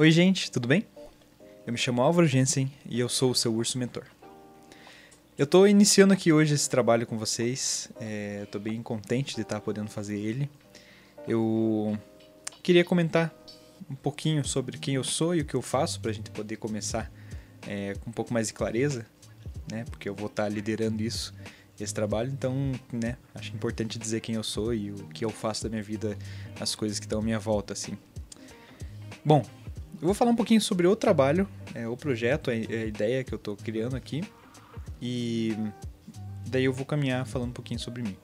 Oi, gente, tudo bem? Eu me chamo Álvaro Jensen e eu sou o seu urso mentor. Eu estou iniciando aqui hoje esse trabalho com vocês, é, estou bem contente de estar podendo fazer ele. Eu queria comentar um pouquinho sobre quem eu sou e o que eu faço para a gente poder começar é, com um pouco mais de clareza, né? Porque eu vou estar liderando isso, esse trabalho, então, né? Acho importante dizer quem eu sou e o que eu faço da minha vida, as coisas que estão à minha volta, assim. Bom, eu vou falar um pouquinho sobre o trabalho, é, o projeto, a, a ideia que eu estou criando aqui. E daí eu vou caminhar falando um pouquinho sobre mim.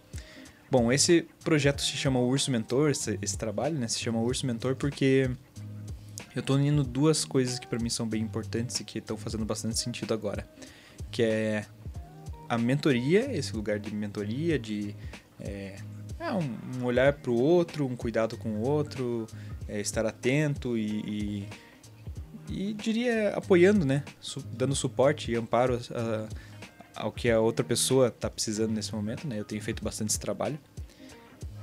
Bom, esse projeto se chama Urso Mentor, esse, esse trabalho, né? Se chama Urso Mentor porque eu estou unindo duas coisas que para mim são bem importantes e que estão fazendo bastante sentido agora. Que é a mentoria, esse lugar de mentoria, de é, é um, olhar para o outro, um cuidado com o outro, é, estar atento e, e e diria apoiando, né? Dando suporte e amparo a, ao que a outra pessoa está precisando nesse momento, né? Eu tenho feito bastante esse trabalho.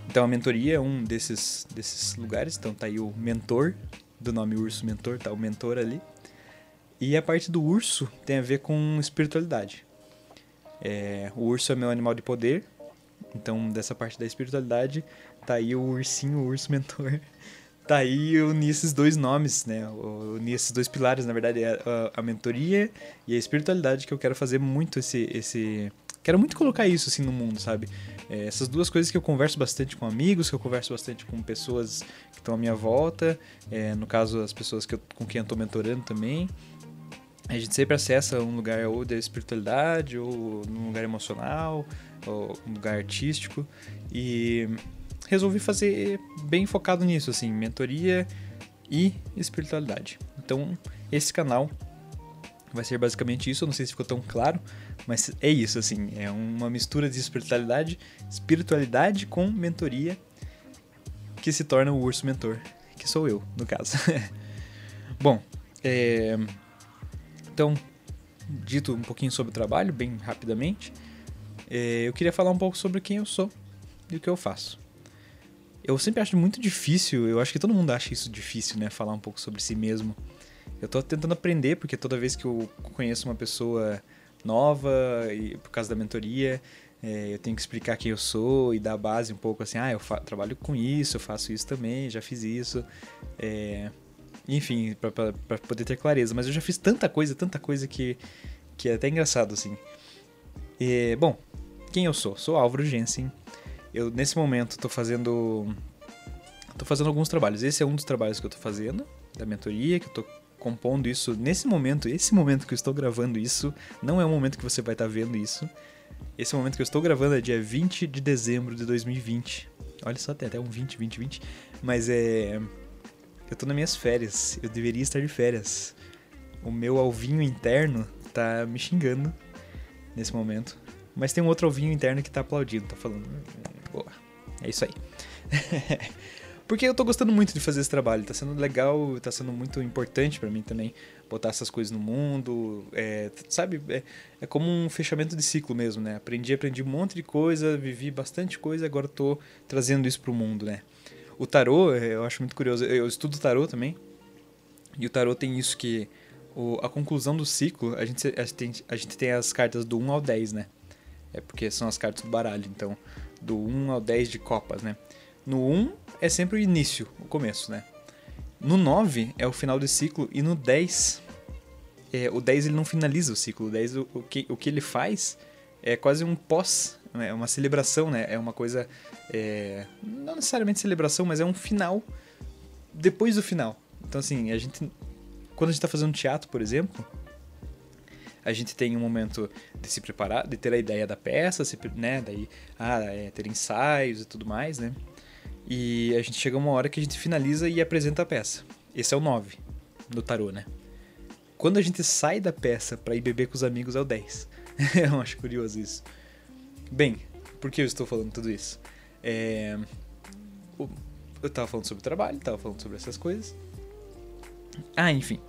Então a mentoria é um desses, desses lugares, então tá aí o mentor, do nome Urso Mentor, tá o mentor ali. E a parte do urso tem a ver com espiritualidade. É, o urso é meu animal de poder, então dessa parte da espiritualidade tá aí o ursinho, o urso mentor, tá aí eu uni esses dois nomes, né? Eu uni esses dois pilares, na verdade, é a, a, mentoria e a espiritualidade que eu quero fazer muito esse. esse... Quero muito colocar isso assim no mundo, sabe? É, essas duas coisas que eu converso bastante com amigos, que eu converso bastante com pessoas que estão à minha volta, é, no caso, as pessoas que eu, com quem eu tô mentorando também. A gente sempre acessa um lugar ou da espiritualidade, ou num lugar emocional, ou um lugar artístico. E resolvi fazer bem focado nisso, assim, mentoria e espiritualidade. Então, esse canal vai ser basicamente isso. Eu não sei se ficou tão claro, mas é isso, assim, é uma mistura de espiritualidade, espiritualidade com mentoria que se torna o urso mentor, que sou eu, no caso. Bom, é... então, dito um pouquinho sobre o trabalho, bem rapidamente, é... eu queria falar um pouco sobre quem eu sou e o que eu faço. Eu sempre acho muito difícil, eu acho que todo mundo acha isso difícil, né? Falar um pouco sobre si mesmo. Eu tô tentando aprender, porque toda vez que eu conheço uma pessoa nova, e por causa da mentoria, é, eu tenho que explicar quem eu sou e dar base um pouco assim, ah, eu trabalho com isso, eu faço isso também, já fiz isso. É, enfim, para poder ter clareza. Mas eu já fiz tanta coisa, tanta coisa que, que é até engraçado, assim. É, bom, quem eu sou? Sou Álvaro Jensen, eu, nesse momento, estou fazendo. Tô fazendo alguns trabalhos. Esse é um dos trabalhos que eu estou fazendo, da mentoria, que eu estou compondo isso nesse momento. Esse momento que eu estou gravando isso, não é o momento que você vai estar tá vendo isso. Esse momento que eu estou gravando é dia 20 de dezembro de 2020. Olha só, tem até um 20, 20, 20. Mas é. Eu tô nas minhas férias. Eu deveria estar de férias. O meu alvinho interno tá me xingando nesse momento. Mas tem um outro alvinho interno que tá aplaudindo, tá falando. Boa. É isso aí. Porque eu tô gostando muito de fazer esse trabalho, tá sendo legal, tá sendo muito importante para mim também botar essas coisas no mundo, é, sabe? É, é, como um fechamento de ciclo mesmo, né? Aprendi, aprendi um monte de coisa, vivi bastante coisa, agora tô trazendo isso pro mundo, né? O tarô, é, eu acho muito curioso, eu estudo tarô também, e o tarô tem isso que o, a conclusão do ciclo, a gente, a, gente tem, a gente tem as cartas do 1 ao 10, né? É porque são as cartas do baralho, então do 1 ao 10 de copas, né? No 1 é sempre o início, o começo, né? No 9 é o final do ciclo e no 10 é, o 10 ele não finaliza o ciclo, o 10 o, o, que, o que ele faz é quase um pós, é uma celebração, né? É uma coisa é, não necessariamente celebração, mas é um final depois do final. Então assim, a gente quando a gente está fazendo teatro, por exemplo, a gente tem um momento de se preparar, de ter a ideia da peça, se, né, daí ah, é, ter ensaios e tudo mais, né? E a gente chega uma hora que a gente finaliza e apresenta a peça. Esse é o 9 do tarô, né? Quando a gente sai da peça para ir beber com os amigos é o 10. eu acho curioso isso. Bem, por que eu estou falando tudo isso? É... Eu tava falando sobre trabalho, tava falando sobre essas coisas. Ah, enfim.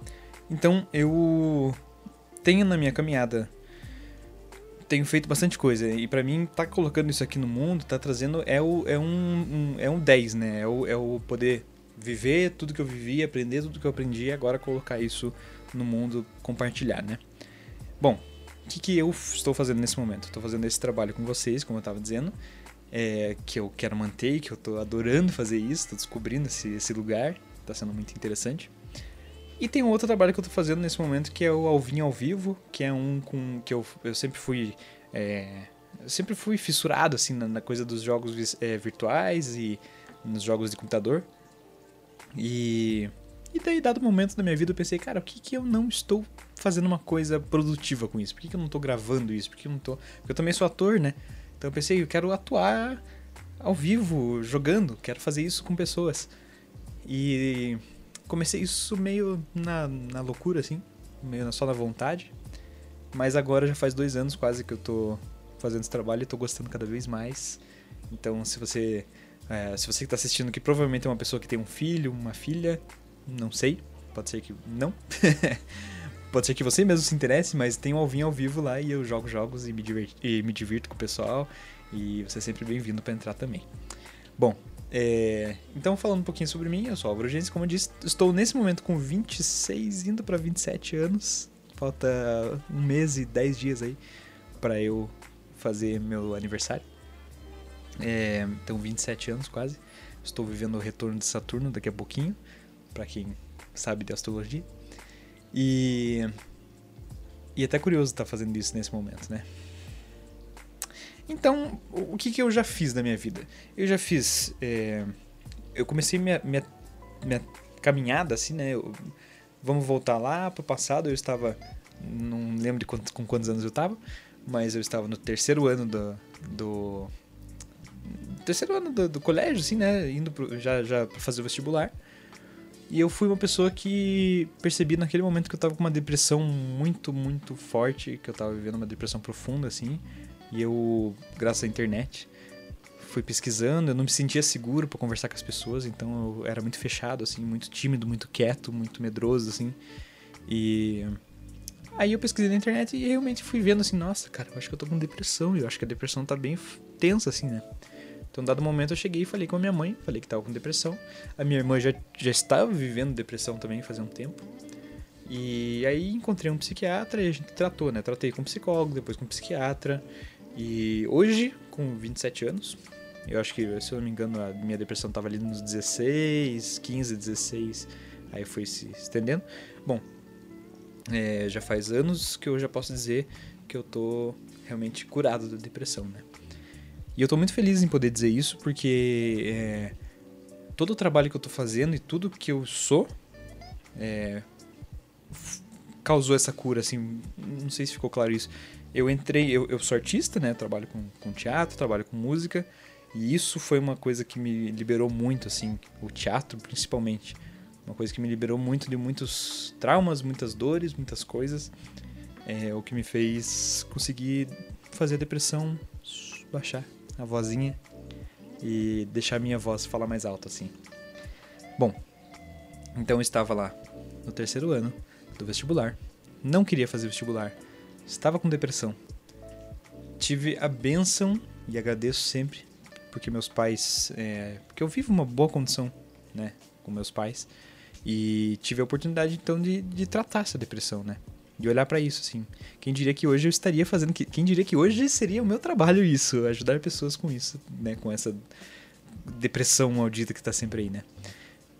Então eu tenho na minha caminhada tenho feito bastante coisa. E para mim, tá colocando isso aqui no mundo, tá trazendo. É, o, é, um, um, é um 10, né? É o, é o poder viver tudo que eu vivi, aprender tudo que eu aprendi e agora colocar isso no mundo, compartilhar, né? Bom, o que, que eu estou fazendo nesse momento? Estou fazendo esse trabalho com vocês, como eu estava dizendo, é, que eu quero manter, que eu estou adorando fazer isso, estou descobrindo esse, esse lugar, está sendo muito interessante. E tem um outro trabalho que eu estou fazendo nesse momento que é o Alvinho ao Vivo, que é um com que eu, eu sempre fui é, eu sempre fui fissurado assim na, na coisa dos jogos é, virtuais e nos jogos de computador. E e daí, dado momento da minha vida, eu pensei, cara, por que, que eu não estou fazendo uma coisa produtiva com isso? Por que, que eu não estou gravando isso? Por que eu não tô. Porque eu também sou ator, né? Então eu pensei, eu quero atuar ao vivo, jogando, quero fazer isso com pessoas. E comecei isso meio na, na loucura, assim, meio só na vontade. Mas agora já faz dois anos quase que eu tô fazendo esse trabalho e tô gostando cada vez mais. Então, se você é, se você está assistindo que provavelmente é uma pessoa que tem um filho, uma filha, não sei, pode ser que não. pode ser que você mesmo se interesse, mas tem um alvinho ao vivo lá e eu jogo jogos e me, diverti, e me divirto com o pessoal. E você é sempre bem-vindo para entrar também. Bom, é, então falando um pouquinho sobre mim, eu sou Álvaro Gênesis, como eu disse, estou nesse momento com 26, indo para 27 anos. Falta um mês e 10 dias aí para eu fazer meu aniversário. É, então 27 anos quase. Estou vivendo o retorno de Saturno daqui a pouquinho para quem sabe de astrologia. E e é até curioso estar tá fazendo isso nesse momento, né? Então, o que, que eu já fiz na minha vida? Eu já fiz. É, eu comecei minha, minha, minha caminhada, assim, né? Eu, vamos voltar lá para o passado. Eu estava. Não lembro de quantos, com quantos anos eu estava, mas eu estava no terceiro ano do. do terceiro ano do, do colégio, assim, né? Indo pro, já, já para fazer o vestibular. E eu fui uma pessoa que percebi naquele momento que eu tava com uma depressão muito, muito forte, que eu tava vivendo uma depressão profunda, assim. E eu, graças à internet, fui pesquisando, eu não me sentia seguro para conversar com as pessoas, então eu era muito fechado, assim, muito tímido, muito quieto, muito medroso, assim. E aí eu pesquisei na internet e realmente fui vendo assim, nossa, cara, eu acho que eu tô com depressão, eu acho que a depressão tá bem tensa, assim, né? Então, dado momento, eu cheguei e falei com a minha mãe, falei que estava com depressão. A minha irmã já, já estava vivendo depressão também fazia um tempo. E aí encontrei um psiquiatra e a gente tratou, né? Tratei com psicólogo, depois com psiquiatra. E hoje, com 27 anos, eu acho que, se eu não me engano, a minha depressão estava ali nos 16, 15, 16, aí foi se estendendo. Bom, é, já faz anos que eu já posso dizer que eu tô realmente curado da depressão, né? E eu tô muito feliz em poder dizer isso, porque é, todo o trabalho que eu tô fazendo e tudo que eu sou é, causou essa cura, assim, não sei se ficou claro isso. Eu entrei, eu, eu sou artista, né, trabalho com, com teatro, trabalho com música, e isso foi uma coisa que me liberou muito, assim, o teatro principalmente. Uma coisa que me liberou muito de muitos traumas, muitas dores, muitas coisas. É o que me fez conseguir fazer a depressão baixar a vozinha e deixar minha voz falar mais alto assim. Bom, então eu estava lá no terceiro ano do vestibular, não queria fazer vestibular, estava com depressão. Tive a benção e agradeço sempre porque meus pais, é, porque eu vivo uma boa condição, né, com meus pais e tive a oportunidade então de, de tratar essa depressão, né de olhar para isso, assim. Quem diria que hoje eu estaria fazendo. Quem diria que hoje seria o meu trabalho isso, ajudar pessoas com isso, né? Com essa depressão maldita que tá sempre aí, né?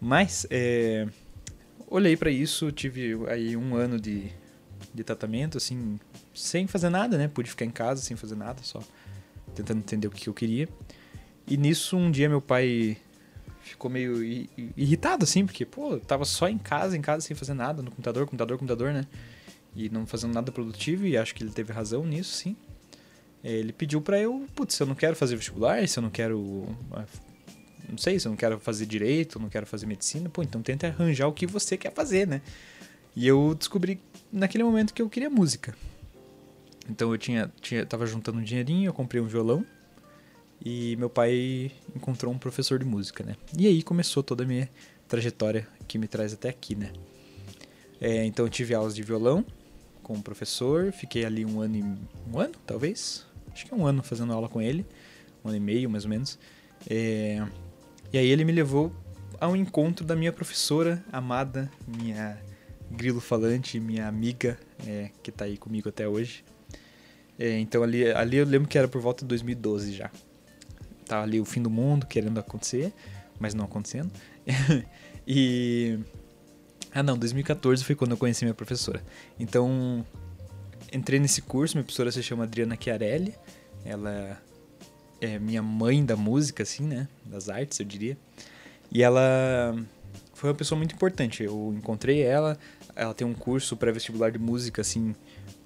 Mas, é, olhei para isso, tive aí um ano de, de tratamento, assim, sem fazer nada, né? Pude ficar em casa sem fazer nada, só tentando entender o que eu queria. E nisso, um dia meu pai ficou meio irritado, assim, porque, pô, eu tava só em casa, em casa, sem fazer nada, no computador, computador, computador, né? E não fazendo nada produtivo, e acho que ele teve razão nisso, sim. Ele pediu para eu, putz, se eu não quero fazer vestibular, se eu não quero. Ah, não sei, se eu não quero fazer direito, não quero fazer medicina, pô, então tenta arranjar o que você quer fazer, né? E eu descobri naquele momento que eu queria música. Então eu tinha, tinha tava juntando um dinheirinho, eu comprei um violão e meu pai encontrou um professor de música, né? E aí começou toda a minha trajetória que me traz até aqui, né? É, então eu tive aulas de violão, com o professor, fiquei ali um ano, e, um ano talvez, acho que é um ano fazendo aula com ele, um ano e meio mais ou menos. É, e aí ele me levou ao encontro da minha professora amada, minha grilo falante, minha amiga, é, que está aí comigo até hoje. É, então ali, ali eu lembro que era por volta de 2012 já. Tava ali o fim do mundo querendo acontecer, mas não acontecendo. e. Ah não, 2014 foi quando eu conheci minha professora. Então, entrei nesse curso, minha professora se chama Adriana Chiarelli. Ela é minha mãe da música, assim, né? Das artes, eu diria. E ela foi uma pessoa muito importante. Eu encontrei ela, ela tem um curso pré-vestibular de música, assim,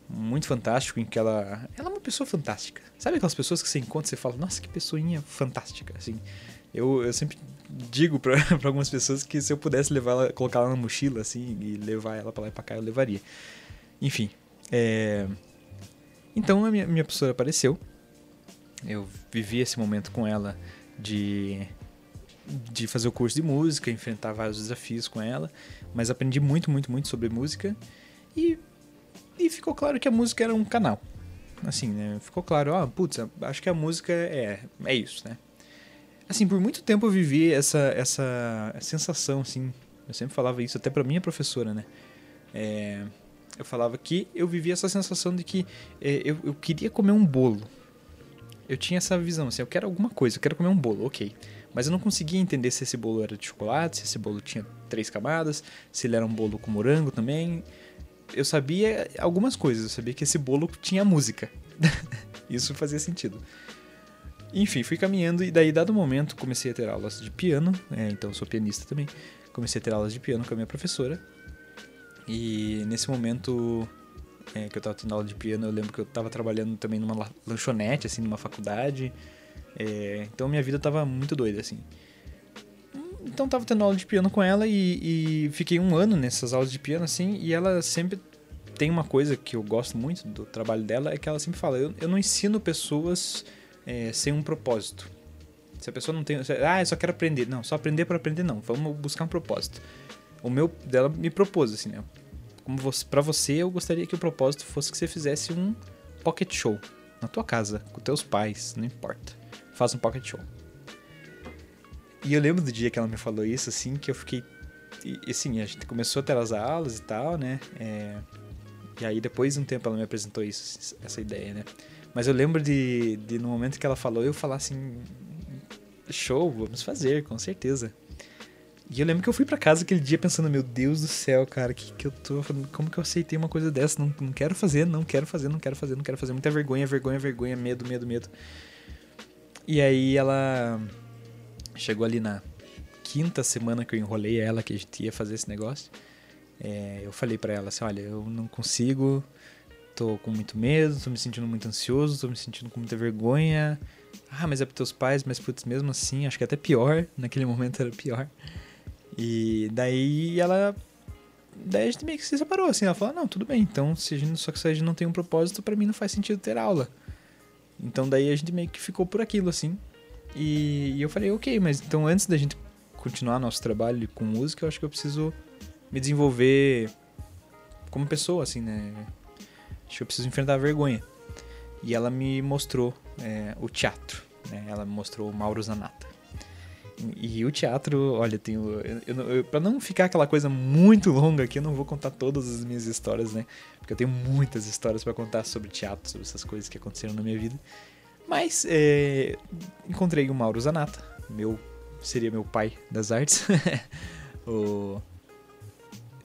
muito fantástico, em que ela. Ela pessoa fantástica. Sabe aquelas pessoas que você encontra e você fala, nossa, que pessoinha fantástica, assim. Eu, eu sempre digo para algumas pessoas que se eu pudesse levar ela, colocar ela na mochila, assim, e levar ela para lá e pra cá, eu levaria. Enfim. É... Então a minha, minha professora apareceu. Eu vivi esse momento com ela de de fazer o curso de música, enfrentar vários desafios com ela, mas aprendi muito, muito, muito sobre música e, e ficou claro que a música era um canal. Assim, né? Ficou claro, ah, putz, acho que a música é, é isso, né? Assim, por muito tempo eu vivi essa, essa sensação, assim, eu sempre falava isso até pra minha professora, né? É, eu falava que eu vivia essa sensação de que é, eu, eu queria comer um bolo. Eu tinha essa visão, assim, eu quero alguma coisa, eu quero comer um bolo, ok. Mas eu não conseguia entender se esse bolo era de chocolate, se esse bolo tinha três camadas, se ele era um bolo com morango também. Eu sabia algumas coisas, eu sabia que esse bolo tinha música. Isso fazia sentido. Enfim, fui caminhando e daí, dado o momento, comecei a ter aulas de piano. É, então, sou pianista também. Comecei a ter aulas de piano com a minha professora. E nesse momento é, que eu estava tendo aula de piano, eu lembro que eu estava trabalhando também numa lanchonete, assim, numa faculdade. É, então minha vida tava muito doida, assim. Então tava tendo aula de piano com ela e, e, fiquei um ano nessas aulas de piano, assim, e ela sempre tem uma coisa que eu gosto muito do trabalho dela, é que ela sempre fala, eu, eu não ensino pessoas é, sem um propósito. Se a pessoa não tem. Ah, eu só quero aprender. Não, só aprender para aprender, não. Vamos buscar um propósito. O meu dela me propôs, assim, né? Como você, pra você, eu gostaria que o propósito fosse que você fizesse um pocket show na tua casa, com teus pais, não importa faz um pocket show. E eu lembro do dia que ela me falou isso, assim, que eu fiquei. E assim, a gente começou a ter as aulas e tal, né? É... E aí depois de um tempo ela me apresentou isso, essa ideia, né? Mas eu lembro de, de no momento que ela falou, eu falar assim. Show, vamos fazer, com certeza. E eu lembro que eu fui para casa aquele dia pensando, meu Deus do céu, cara, que, que eu tô Como que eu aceitei uma coisa dessa? Não, não quero fazer, não quero fazer, não quero fazer, não quero fazer. Muita vergonha, vergonha, vergonha, medo, medo, medo. E aí ela chegou ali na quinta semana que eu enrolei ela que a gente ia fazer esse negócio. É, eu falei para ela assim, olha, eu não consigo, tô com muito medo, tô me sentindo muito ansioso, tô me sentindo com muita vergonha. Ah, mas é pros teus pais, mas putz, mesmo assim, acho que é até pior, naquele momento era pior. E daí ela daí a gente meio que se separou assim, ela falou: "Não, tudo bem, então se a gente, só que se a gente não tem um propósito, para mim não faz sentido ter aula". Então daí a gente meio que ficou por aquilo, assim. E, e eu falei, ok, mas então antes da gente continuar nosso trabalho com música, eu acho que eu preciso me desenvolver como pessoa, assim, né? Acho que eu preciso enfrentar a vergonha. E ela me mostrou é, o teatro, né? Ela me mostrou o Mauro Zanata. E, e o teatro, olha, eu, pra não ficar aquela coisa muito longa aqui, eu não vou contar todas as minhas histórias, né? Porque eu tenho muitas histórias para contar sobre teatro, sobre essas coisas que aconteceram na minha vida. Mas é, encontrei o Mauro Zanata, meu seria meu pai das artes. o,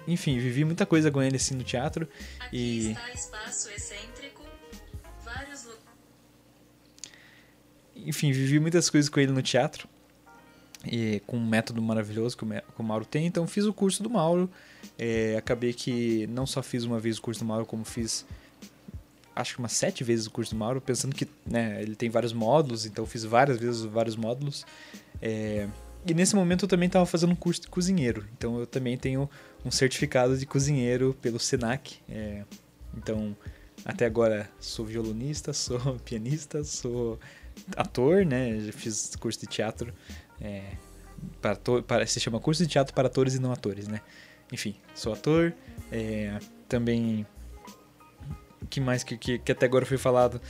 enfim, vivi muita coisa com ele assim no teatro Aqui e está espaço excêntrico, vários enfim, vivi muitas coisas com ele no teatro e com um método maravilhoso que o Mauro tem. Então fiz o curso do Mauro. É, acabei que não só fiz uma vez o curso do Mauro, como fiz acho que umas sete vezes o curso do Mauro, pensando que né, ele tem vários módulos, então fiz várias vezes vários módulos. É, e nesse momento eu também estava fazendo um curso de cozinheiro, então eu também tenho um certificado de cozinheiro pelo Senac. É, então até agora sou violonista, sou pianista, sou ator, né? Já fiz curso de teatro é, para, para, se chama curso de teatro para atores e não atores, né? Enfim, sou ator, é, também que mais que, que, que até agora foi falado?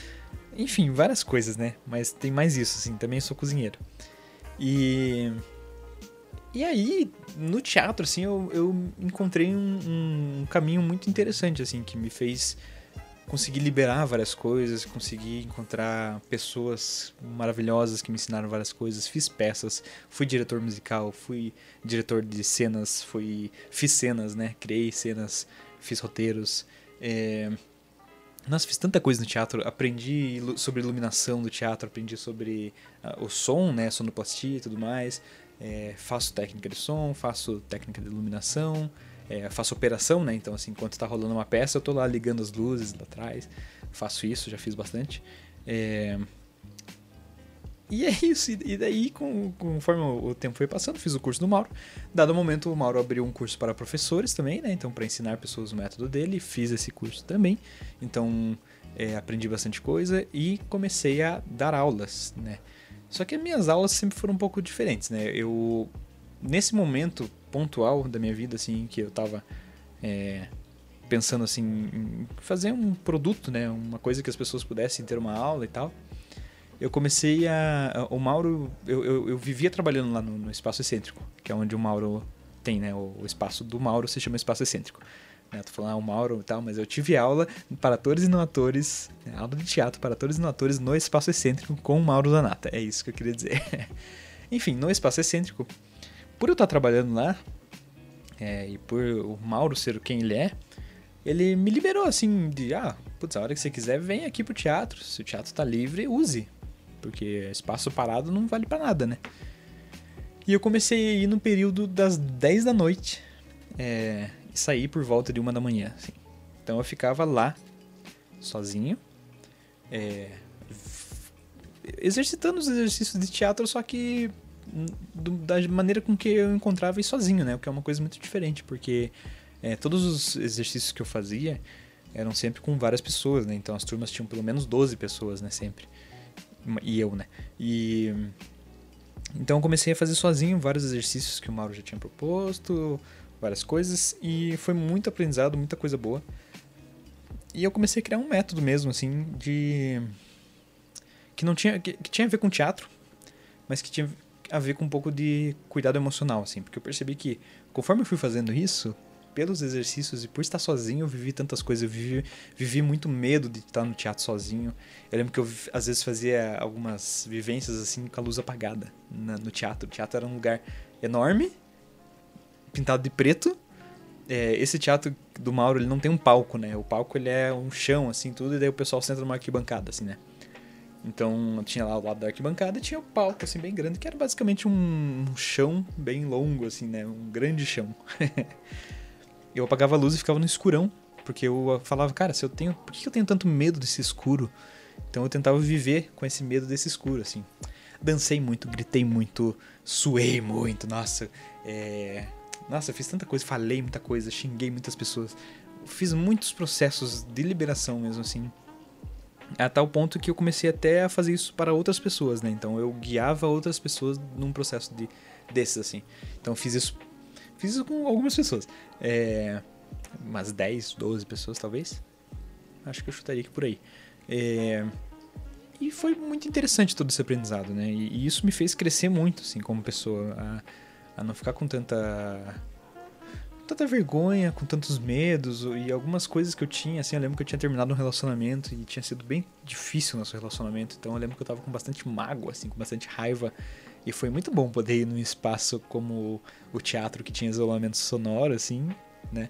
Enfim, várias coisas, né? Mas tem mais isso, assim, também sou cozinheiro. E. E aí, no teatro, assim, eu, eu encontrei um, um caminho muito interessante, assim, que me fez conseguir liberar várias coisas, conseguir encontrar pessoas maravilhosas que me ensinaram várias coisas, fiz peças, fui diretor musical, fui diretor de cenas, fui fiz cenas, né? Criei cenas, fiz roteiros. É... Nossa, fiz tanta coisa no teatro, aprendi sobre iluminação do teatro, aprendi sobre uh, o som, né, sonoplastia e tudo mais. É, faço técnica de som, faço técnica de iluminação, é, faço operação, né? Então, assim, enquanto tá rolando uma peça, eu tô lá ligando as luzes lá atrás. Faço isso, já fiz bastante. É... E é isso. E daí, conforme o tempo foi passando, fiz o curso do Mauro. Dado o momento, o Mauro abriu um curso para professores também, né? Então, para ensinar pessoas o método dele, fiz esse curso também. Então, é, aprendi bastante coisa e comecei a dar aulas, né? Só que as minhas aulas sempre foram um pouco diferentes, né? Eu, nesse momento pontual da minha vida, assim, que eu tava é, pensando, assim, em fazer um produto, né? Uma coisa que as pessoas pudessem ter uma aula e tal. Eu comecei a... O Mauro... Eu, eu, eu vivia trabalhando lá no, no, Espaço Excêntrico, que é onde o Mauro tem, né? O, o espaço do Mauro se chama Espaço Excêntrico. Né? Tô falando ah, o Mauro e tal, mas eu tive aula para atores e não atores, né? aula de teatro para atores e não atores no Espaço Excêntrico com o Mauro Zanata. É isso que eu queria dizer. Enfim, no Espaço Excêntrico, por eu estar trabalhando lá, é, e por o Mauro ser quem ele é, ele me liberou assim de, ah, putz, a hora que você quiser, vem aqui pro teatro. Se o teatro tá livre, use. Porque espaço parado não vale para nada, né? E eu comecei a ir no período das 10 da noite. É, e sair por volta de uma da manhã. Assim. Então eu ficava lá, sozinho, é, exercitando os exercícios de teatro, só que do, da maneira com que eu encontrava e sozinho, né? O que é uma coisa muito diferente, porque é, todos os exercícios que eu fazia eram sempre com várias pessoas, né? Então as turmas tinham pelo menos 12 pessoas, né? Sempre. E eu, né? E. Então eu comecei a fazer sozinho vários exercícios que o Mauro já tinha proposto, várias coisas e foi muito aprendizado, muita coisa boa. E eu comecei a criar um método mesmo, assim, de. que não tinha. que, que tinha a ver com teatro, mas que tinha a ver com um pouco de cuidado emocional, assim, porque eu percebi que conforme eu fui fazendo isso, pelos exercícios e por estar sozinho, eu vivi tantas coisas. Eu vivi, vivi muito medo de estar no teatro sozinho. Eu lembro que eu, às vezes, fazia algumas vivências assim com a luz apagada na, no teatro. O teatro era um lugar enorme pintado de preto. É, esse teatro do Mauro, ele não tem um palco, né? O palco, ele é um chão, assim, tudo, e daí o pessoal senta numa arquibancada, assim, né? Então, tinha lá o lado da arquibancada tinha o palco, assim, bem grande, que era basicamente um, um chão bem longo, assim, né? Um grande chão. eu apagava a luz e ficava no escurão, porque eu falava, cara, se eu tenho... Por que eu tenho tanto medo desse escuro? Então eu tentava viver com esse medo desse escuro, assim. Dancei muito, gritei muito, suei muito, nossa. É nossa, eu fiz tanta coisa, falei muita coisa, xinguei muitas pessoas. Fiz muitos processos de liberação mesmo, assim. A tal ponto que eu comecei até a fazer isso para outras pessoas, né? Então eu guiava outras pessoas num processo de, desses, assim. Então fiz isso. Fiz isso com algumas pessoas. É, umas 10, 12 pessoas, talvez. Acho que eu chutaria aqui por aí. É, e foi muito interessante todo esse aprendizado, né? E, e, isso me fez crescer muito, assim, como pessoa. A, a não ficar com tanta tanta vergonha, com tantos medos e algumas coisas que eu tinha, assim, eu lembro que eu tinha terminado um relacionamento e tinha sido bem difícil o nosso relacionamento, então eu lembro que eu tava com bastante mágoa, assim, com bastante raiva e foi muito bom poder ir num espaço como o teatro que tinha isolamento sonoro, assim, né,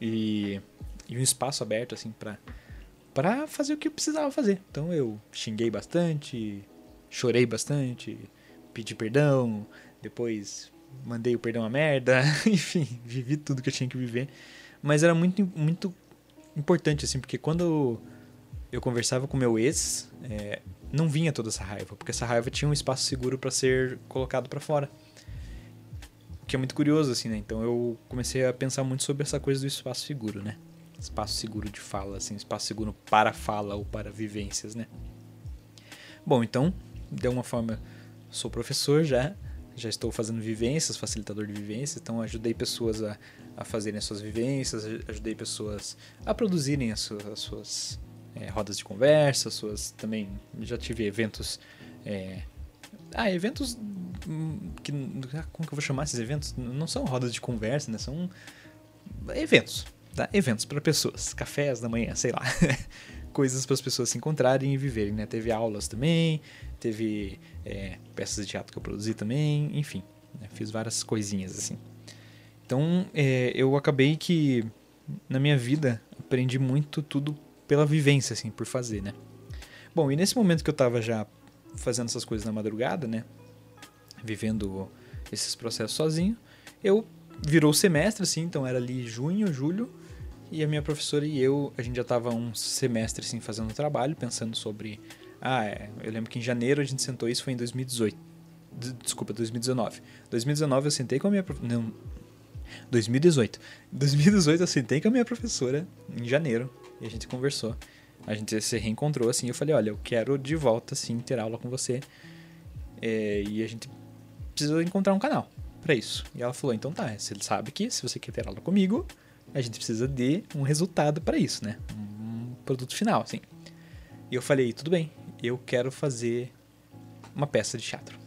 e, e um espaço aberto, assim, pra, pra fazer o que eu precisava fazer. Então eu xinguei bastante, chorei bastante, pedi perdão, depois mandei o perdão a merda, enfim, vivi tudo que eu tinha que viver. Mas era muito, muito importante, assim, porque quando eu conversava com meu ex, é, não vinha toda essa raiva, porque essa raiva tinha um espaço seguro para ser colocado para fora. Que é muito curioso, assim, né? Então eu comecei a pensar muito sobre essa coisa do espaço seguro, né? Espaço seguro de fala, assim, espaço seguro para fala ou para vivências, né? Bom, então, de alguma forma, sou professor já, já estou fazendo vivências, facilitador de vivências, então ajudei pessoas a, a fazerem as suas vivências, ajudei pessoas a produzirem as suas, as suas é, rodas de conversa, suas também já tive eventos é, ah, eventos que como que eu vou chamar esses eventos? Não são rodas de conversa, né? São eventos, tá? Eventos para pessoas, cafés da manhã, sei lá. Coisas para as pessoas se encontrarem e viverem, né? Teve aulas também, teve é, peças de teatro que eu produzi também, enfim, né? fiz várias coisinhas assim. Então, é, eu acabei que na minha vida aprendi muito tudo pela vivência, assim, por fazer, né? Bom, e nesse momento que eu tava já fazendo essas coisas na madrugada, né? Vivendo esses processos sozinho, eu virou o semestre, assim, então era ali junho, julho, e a minha professora e eu, a gente já tava um semestre, assim, fazendo trabalho, pensando sobre... Ah, é, eu lembro que em janeiro a gente sentou, isso foi em 2018. Desculpa, 2019. 2019 eu sentei com a minha... Não, 2018. 2018 eu sentei com a minha professora em janeiro e a gente conversou. A gente se reencontrou assim. Eu falei: Olha, eu quero de volta assim ter aula com você. É, e a gente precisa encontrar um canal para isso. E ela falou: Então tá, você sabe que se você quer ter aula comigo, a gente precisa de um resultado para isso, né? Um produto final, assim. E eu falei: Tudo bem, eu quero fazer uma peça de teatro?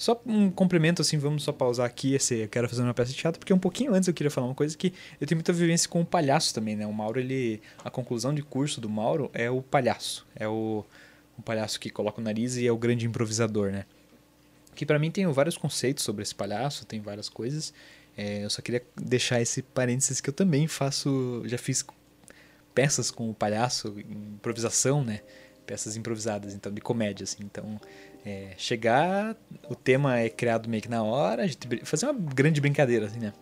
Só um complemento, assim, vamos só pausar aqui esse Eu Quero Fazer uma Peça de Teatro, porque um pouquinho antes eu queria falar uma coisa que eu tenho muita vivência com o palhaço também, né? O Mauro, ele... A conclusão de curso do Mauro é o palhaço. É o, o palhaço que coloca o nariz e é o grande improvisador, né? Que para mim tem vários conceitos sobre esse palhaço, tem várias coisas. É, eu só queria deixar esse parênteses que eu também faço... Já fiz peças com o palhaço, improvisação, né? Peças improvisadas, então, de comédia, assim. Então é, chegar, o tema é criado meio que na hora, fazer uma grande brincadeira, assim, né?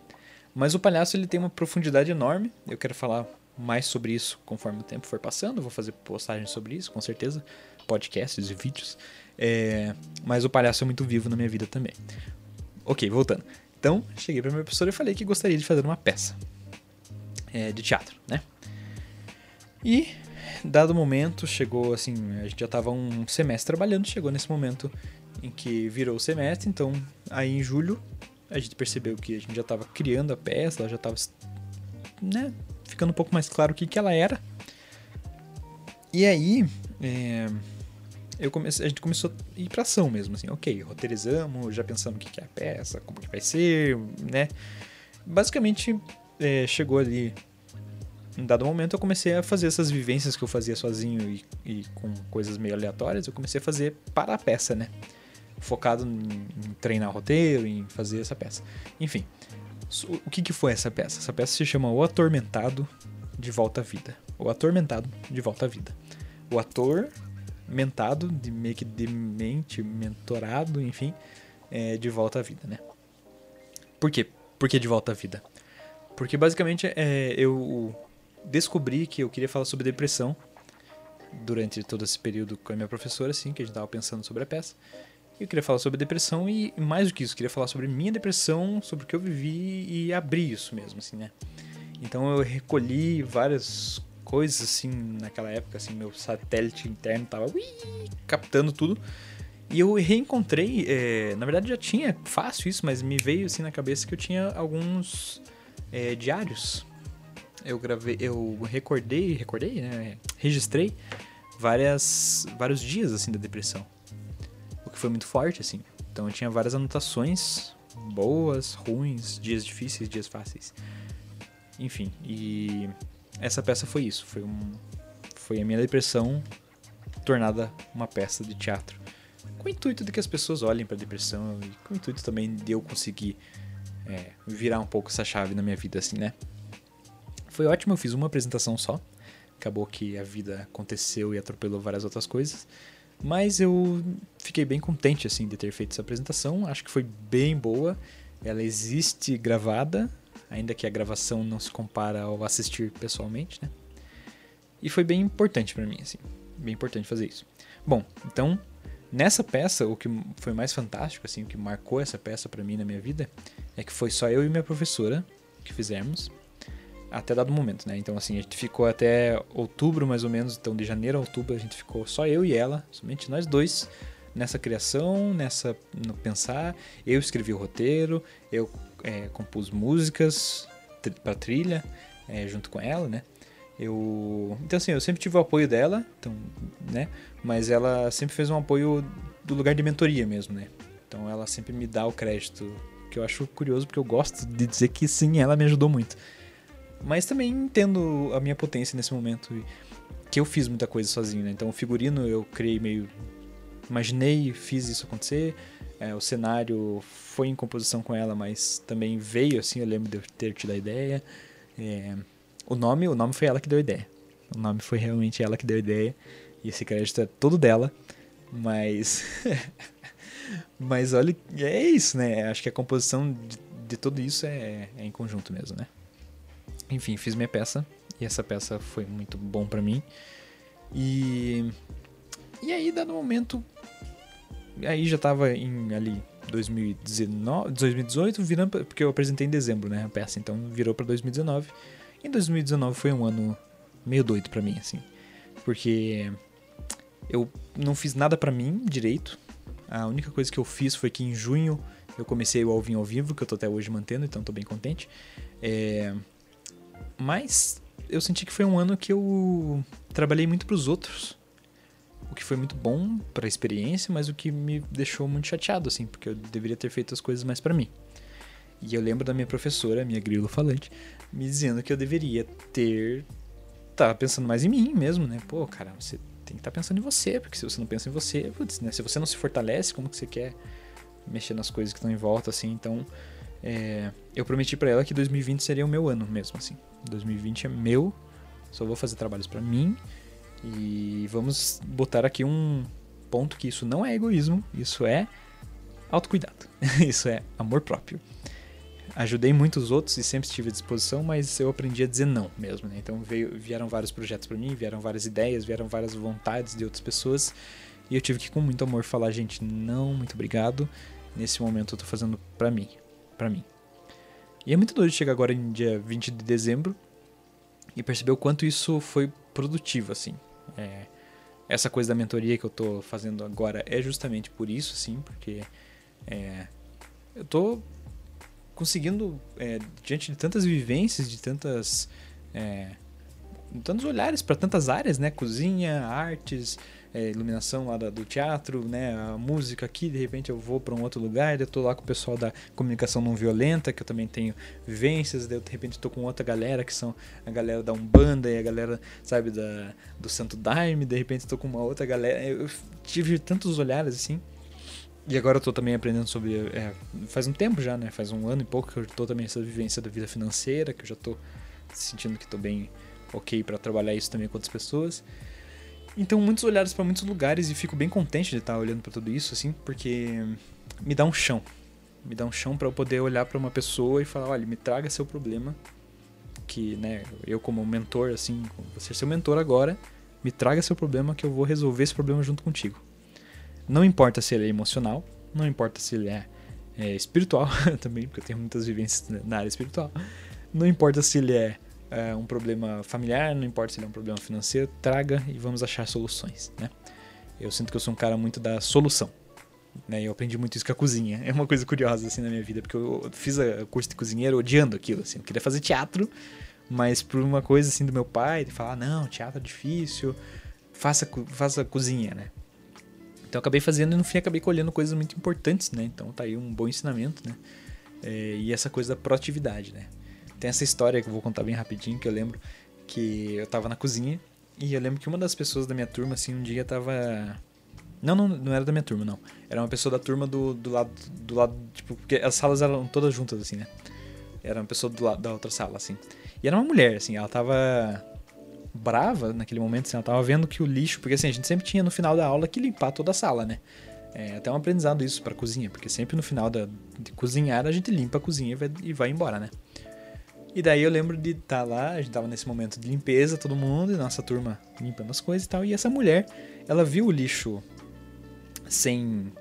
Mas o palhaço ele tem uma profundidade enorme. Eu quero falar mais sobre isso conforme o tempo for passando. Vou fazer postagens sobre isso, com certeza, podcasts e vídeos. É, mas o palhaço é muito vivo na minha vida também. Ok, voltando. Então, cheguei para minha professora e falei que gostaria de fazer uma peça é, de teatro, né? E dado momento, chegou assim, a gente já estava um semestre trabalhando, chegou nesse momento em que virou o semestre, então aí em julho a gente percebeu que a gente já estava criando a peça, ela já estava né, ficando um pouco mais claro o que, que ela era. E aí é, eu comecei, a gente começou a ir pra ação mesmo, assim, ok, roteirizamos, já pensamos o que, que é a peça, como que vai ser, né? Basicamente é, chegou ali em dado momento eu comecei a fazer essas vivências que eu fazia sozinho e, e com coisas meio aleatórias, eu comecei a fazer para a peça, né? Focado em, em treinar roteiro, em fazer essa peça. Enfim, o que, que foi essa peça? Essa peça se chama O Atormentado de Volta à Vida. O Atormentado de Volta à Vida. O ator mentado, de meio que demente, mentorado, enfim, é, de volta à vida, né? Por quê? Por que de volta à vida? Porque basicamente é, eu descobri que eu queria falar sobre depressão durante todo esse período com a minha professora, assim, que a gente estava pensando sobre a peça. Eu queria falar sobre depressão e, mais do que isso, queria falar sobre minha depressão, sobre o que eu vivi e abrir isso mesmo, assim, né? Então eu recolhi várias coisas, assim, naquela época, assim, meu satélite interno tava ui, captando tudo. E eu reencontrei, é, na verdade já tinha fácil isso, mas me veio assim na cabeça que eu tinha alguns é, diários eu gravei, eu recordei, recordei, né? Registrei várias, vários dias assim da depressão. O que foi muito forte assim. Então eu tinha várias anotações boas, ruins, dias difíceis, dias fáceis. Enfim, e essa peça foi isso, foi um foi a minha depressão tornada uma peça de teatro. Com o intuito de que as pessoas olhem para a depressão e com o intuito também de eu conseguir é, virar um pouco essa chave na minha vida assim, né? Foi ótimo, eu fiz uma apresentação só. Acabou que a vida aconteceu e atropelou várias outras coisas. Mas eu fiquei bem contente assim de ter feito essa apresentação. Acho que foi bem boa. Ela existe gravada, ainda que a gravação não se compara ao assistir pessoalmente, né? E foi bem importante para mim assim, bem importante fazer isso. Bom, então nessa peça o que foi mais fantástico assim, o que marcou essa peça para mim na minha vida é que foi só eu e minha professora que fizemos até dado momento, né? Então, assim, a gente ficou até outubro, mais ou menos, então de janeiro a outubro a gente ficou só eu e ela, somente nós dois, nessa criação, nessa no pensar. Eu escrevi o roteiro, eu é, compus músicas para trilha é, junto com ela, né? Eu, então assim, eu sempre tive o apoio dela, então, né? Mas ela sempre fez um apoio do lugar de mentoria mesmo, né? Então ela sempre me dá o crédito, que eu acho curioso porque eu gosto de dizer que sim, ela me ajudou muito. Mas também entendo a minha potência nesse momento, que eu fiz muita coisa sozinho, né? Então o figurino eu criei meio imaginei, fiz isso acontecer. É, o cenário foi em composição com ela, mas também veio assim, eu lembro de eu ter tido a ideia. É, o nome, o nome foi ela que deu a ideia. O nome foi realmente ela que deu a ideia. E esse crédito é todo dela. Mas. mas olha, é isso, né? Acho que a composição de, de tudo isso é, é, em conjunto mesmo, né? Enfim, fiz minha peça. E essa peça foi muito bom para mim. E. E aí, dado o momento. Aí já tava em ali 2019, 2018, virando. Porque eu apresentei em dezembro, né? A peça, então virou para 2019. Em 2019 foi um ano meio doido para mim, assim. Porque eu não fiz nada para mim direito. A única coisa que eu fiz foi que em junho eu comecei o Alvin ao vivo, que eu tô até hoje mantendo, então tô bem contente. É... Mas eu senti que foi um ano que eu trabalhei muito para os outros. O que foi muito bom para a experiência, mas o que me deixou muito chateado, assim, porque eu deveria ter feito as coisas mais para mim. E eu lembro da minha professora, minha grilo falante, me dizendo que eu deveria ter. tá pensando mais em mim mesmo, né? Pô, cara, você tem que estar tá pensando em você, porque se você não pensa em você, putz, né? Se você não se fortalece, como que você quer mexer nas coisas que estão em volta, assim? Então, é, eu prometi para ela que 2020 seria o meu ano mesmo, assim. 2020 é meu, só vou fazer trabalhos para mim e vamos botar aqui um ponto que isso não é egoísmo, isso é autocuidado, isso é amor próprio ajudei muitos outros e sempre estive à disposição, mas eu aprendi a dizer não mesmo, né? Então veio, vieram vários projetos para mim, vieram várias ideias, vieram várias vontades de outras pessoas e eu tive que com muito amor falar, gente, não, muito obrigado. Nesse momento eu tô fazendo para mim, para mim. E é muito doido chegar agora em dia 20 de dezembro e perceber o quanto isso foi produtivo, assim. É, essa coisa da mentoria que eu tô fazendo agora é justamente por isso, assim, porque é, eu tô conseguindo, é, diante de tantas vivências, de tantas. É, tantos olhares para tantas áreas, né? Cozinha, artes, é, iluminação lá da, do teatro, né? A música aqui, de repente eu vou para um outro lugar, eu tô lá com o pessoal da comunicação não violenta, que eu também tenho vivências, daí eu, de repente tô com outra galera, que são a galera da Umbanda e a galera, sabe, da, do Santo Daime, de repente tô com uma outra galera. Eu tive tantos olhares assim. E agora eu tô também aprendendo sobre. É, faz um tempo já, né? Faz um ano e pouco que eu tô também essa vivência da vida financeira, que eu já tô sentindo que tô bem ok para trabalhar isso também com outras pessoas. Então, muitos olhares para muitos lugares e fico bem contente de estar olhando para tudo isso, assim, porque me dá um chão. Me dá um chão para eu poder olhar para uma pessoa e falar: olha, me traga seu problema. Que, né, eu como mentor, assim, você seu mentor agora, me traga seu problema que eu vou resolver esse problema junto contigo. Não importa se ele é emocional, não importa se ele é, é espiritual também, porque eu tenho muitas vivências na área espiritual. Não importa se ele é, é, um problema familiar, não importa se ele é um problema financeiro, traga e vamos achar soluções, né? Eu sinto que eu sou um cara muito da solução. Né, eu aprendi muito isso com a cozinha. É uma coisa curiosa assim na minha vida, porque eu fiz o curso de cozinheiro odiando aquilo, assim. Eu queria fazer teatro, mas por uma coisa assim do meu pai, de falar, não, teatro é difícil, faça, faça cozinha, né? Então acabei fazendo e no fim acabei colhendo coisas muito importantes, né? Então tá aí um bom ensinamento, né? É, e essa coisa da proatividade, né? Tem essa história que eu vou contar bem rapidinho, que eu lembro que eu tava na cozinha e eu lembro que uma das pessoas da minha turma, assim, um dia tava... Não, não, não era da minha turma, não. Era uma pessoa da turma do, do lado, do lado, tipo, porque as salas eram todas juntas, assim, né? Era uma pessoa do lado da outra sala, assim. E era uma mulher, assim, ela tava brava naquele momento, assim, ela tava vendo que o lixo, porque assim, a gente sempre tinha no final da aula que limpar toda a sala, né? É até um aprendizado isso pra cozinha, porque sempre no final da, de cozinhar a gente limpa a cozinha e vai, e vai embora, né? E daí eu lembro de estar tá lá, a gente tava nesse momento de limpeza, todo mundo, e nossa turma limpando as coisas e tal, e essa mulher, ela viu o lixo sem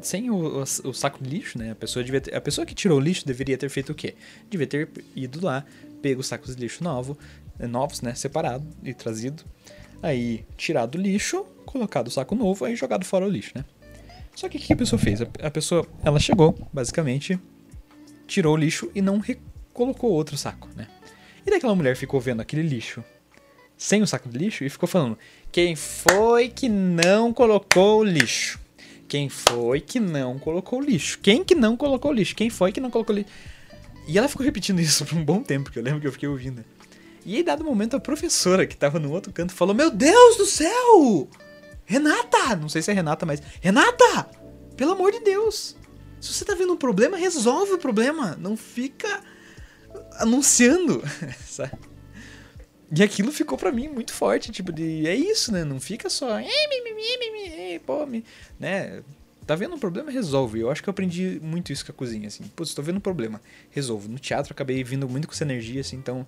sem o, o, o, saco de lixo, né? A pessoa, devia ter, a pessoa que tirou o lixo deveria ter feito o quê? Devia ter ido lá, pego os sacos de lixo novo, é, novos, né, separado e trazido. Aí, tirado o lixo, colocado o saco novo, aí jogado fora o lixo, né? Só que o que a pessoa fez? A pessoa, ela chegou, basicamente, tirou o lixo e não colocou outro saco, né? E daí aquela mulher ficou vendo aquele lixo sem o saco de lixo e ficou falando: quem foi que não colocou o lixo? Quem foi que não colocou o lixo? Quem que não colocou o lixo? Quem foi que não colocou o lixo? E ela ficou repetindo isso por um bom tempo, que eu lembro que eu fiquei ouvindo. E aí, dado momento, a professora que tava no outro canto falou: Meu Deus do céu! Renata! Não sei se é Renata, mas. Renata! Pelo amor de Deus! Se você tá vendo um problema, resolve o problema. Não fica anunciando. sabe? E aquilo ficou pra mim muito forte, tipo, de. É isso, né? Não fica só. "Ei, mi, mi, mi, mi, mi, ei, Pô, me-", né? Tá vendo um problema? Resolve. Eu acho que eu aprendi muito isso com a cozinha, assim. Putz, tô vendo um problema. Resolvo. No teatro acabei vindo muito com essa energia, assim, então.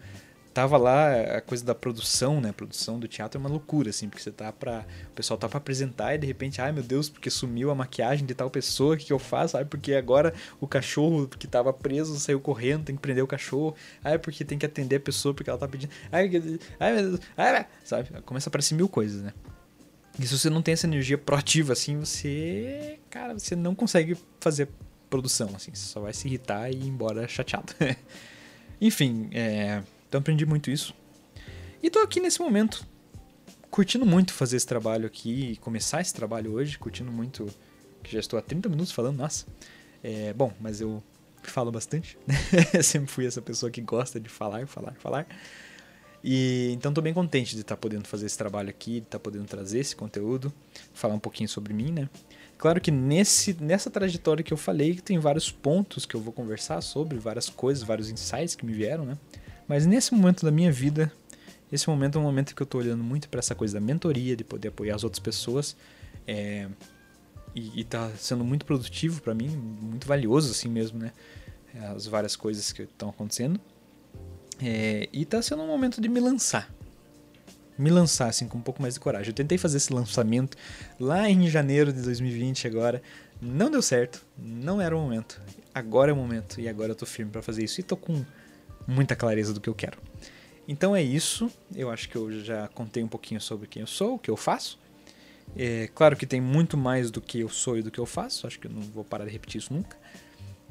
Tava lá a coisa da produção, né? A produção do teatro é uma loucura, assim, porque você tá pra. O pessoal tá pra apresentar e de repente, ai meu Deus, porque sumiu a maquiagem de tal pessoa, o que, que eu faço? Ai, porque agora o cachorro que tava preso saiu correndo, tem que prender o cachorro. Ai, porque tem que atender a pessoa porque ela tá pedindo. Ai, ai meu Deus, ai, sabe? Começa a aparecer mil coisas, né? E se você não tem essa energia proativa, assim, você. Cara, você não consegue fazer produção, assim. Você só vai se irritar e ir embora chateado. Enfim, é. Então aprendi muito isso. E tô aqui nesse momento, curtindo muito fazer esse trabalho aqui, começar esse trabalho hoje, curtindo muito. Que já estou há 30 minutos falando, nossa. É, bom, mas eu falo bastante, né? Sempre fui essa pessoa que gosta de falar, falar, falar. E então tô bem contente de estar podendo fazer esse trabalho aqui, de estar podendo trazer esse conteúdo, falar um pouquinho sobre mim, né? Claro que nesse, nessa trajetória que eu falei, tem vários pontos que eu vou conversar sobre, várias coisas, vários insights que me vieram, né? Mas nesse momento da minha vida, esse momento é um momento que eu tô olhando muito para essa coisa da mentoria, de poder apoiar as outras pessoas, é, e, e tá sendo muito produtivo para mim, muito valioso assim mesmo, né? As várias coisas que estão acontecendo. É, e tá sendo um momento de me lançar. Me lançar, assim, com um pouco mais de coragem. Eu tentei fazer esse lançamento lá em janeiro de 2020 agora. Não deu certo. Não era o momento. Agora é o momento. E agora eu tô firme para fazer isso. E tô com muita clareza do que eu quero. Então é isso. Eu acho que eu já contei um pouquinho sobre quem eu sou, o que eu faço. É, claro que tem muito mais do que eu sou e do que eu faço. Acho que eu não vou parar de repetir isso nunca.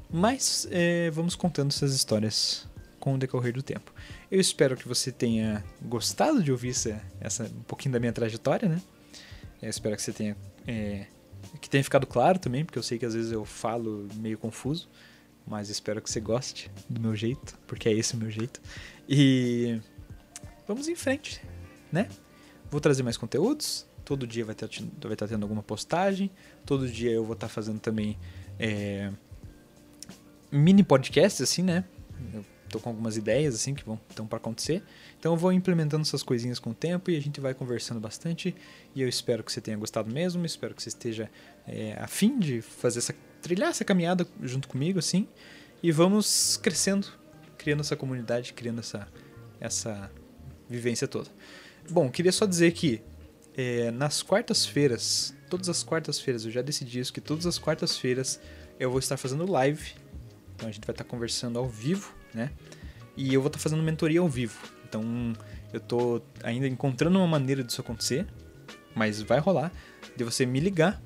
Mas é, vamos contando essas histórias com o decorrer do tempo. Eu espero que você tenha gostado de ouvir essa, essa um pouquinho da minha trajetória, né? Eu espero que você tenha é, que tenha ficado claro também, porque eu sei que às vezes eu falo meio confuso, mas espero que você goste do meu jeito, porque é esse o meu jeito. E vamos em frente, né? Vou trazer mais conteúdos. Todo dia vai estar vai estar tendo alguma postagem. Todo dia eu vou estar fazendo também é, mini podcasts, assim, né? Eu tô com algumas ideias, assim, que vão estão para acontecer. Então eu vou implementando essas coisinhas com o tempo e a gente vai conversando bastante. E eu espero que você tenha gostado mesmo. Espero que você esteja é, afim de fazer essa trilhar essa caminhada junto comigo, assim. E vamos crescendo, criando essa comunidade, criando essa essa vivência toda. Bom, queria só dizer que é, nas quartas-feiras, todas as quartas-feiras, eu já decidi isso, que todas as quartas-feiras eu vou estar fazendo live. Então a gente vai estar conversando ao vivo, né? E eu vou estar fazendo mentoria ao vivo. Então eu tô ainda encontrando uma maneira disso acontecer, mas vai rolar de você me ligar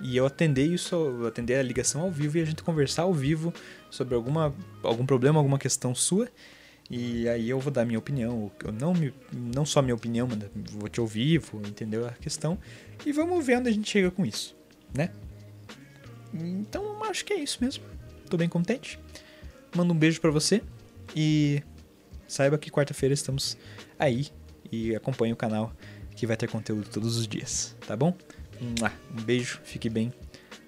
e eu atender isso, atender a ligação ao vivo e a gente conversar ao vivo sobre alguma, algum problema, alguma questão sua. E aí eu vou dar minha opinião, eu não, me, não só minha opinião, mas vou te ouvir, vou entender a questão e vamos ver onde a gente chega com isso, né? Então acho que é isso mesmo. Tô bem contente. Mando um beijo pra você e saiba que quarta-feira estamos aí e acompanhe o canal que vai ter conteúdo todos os dias, tá bom? Um beijo, fique bem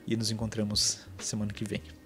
e nos encontramos semana que vem.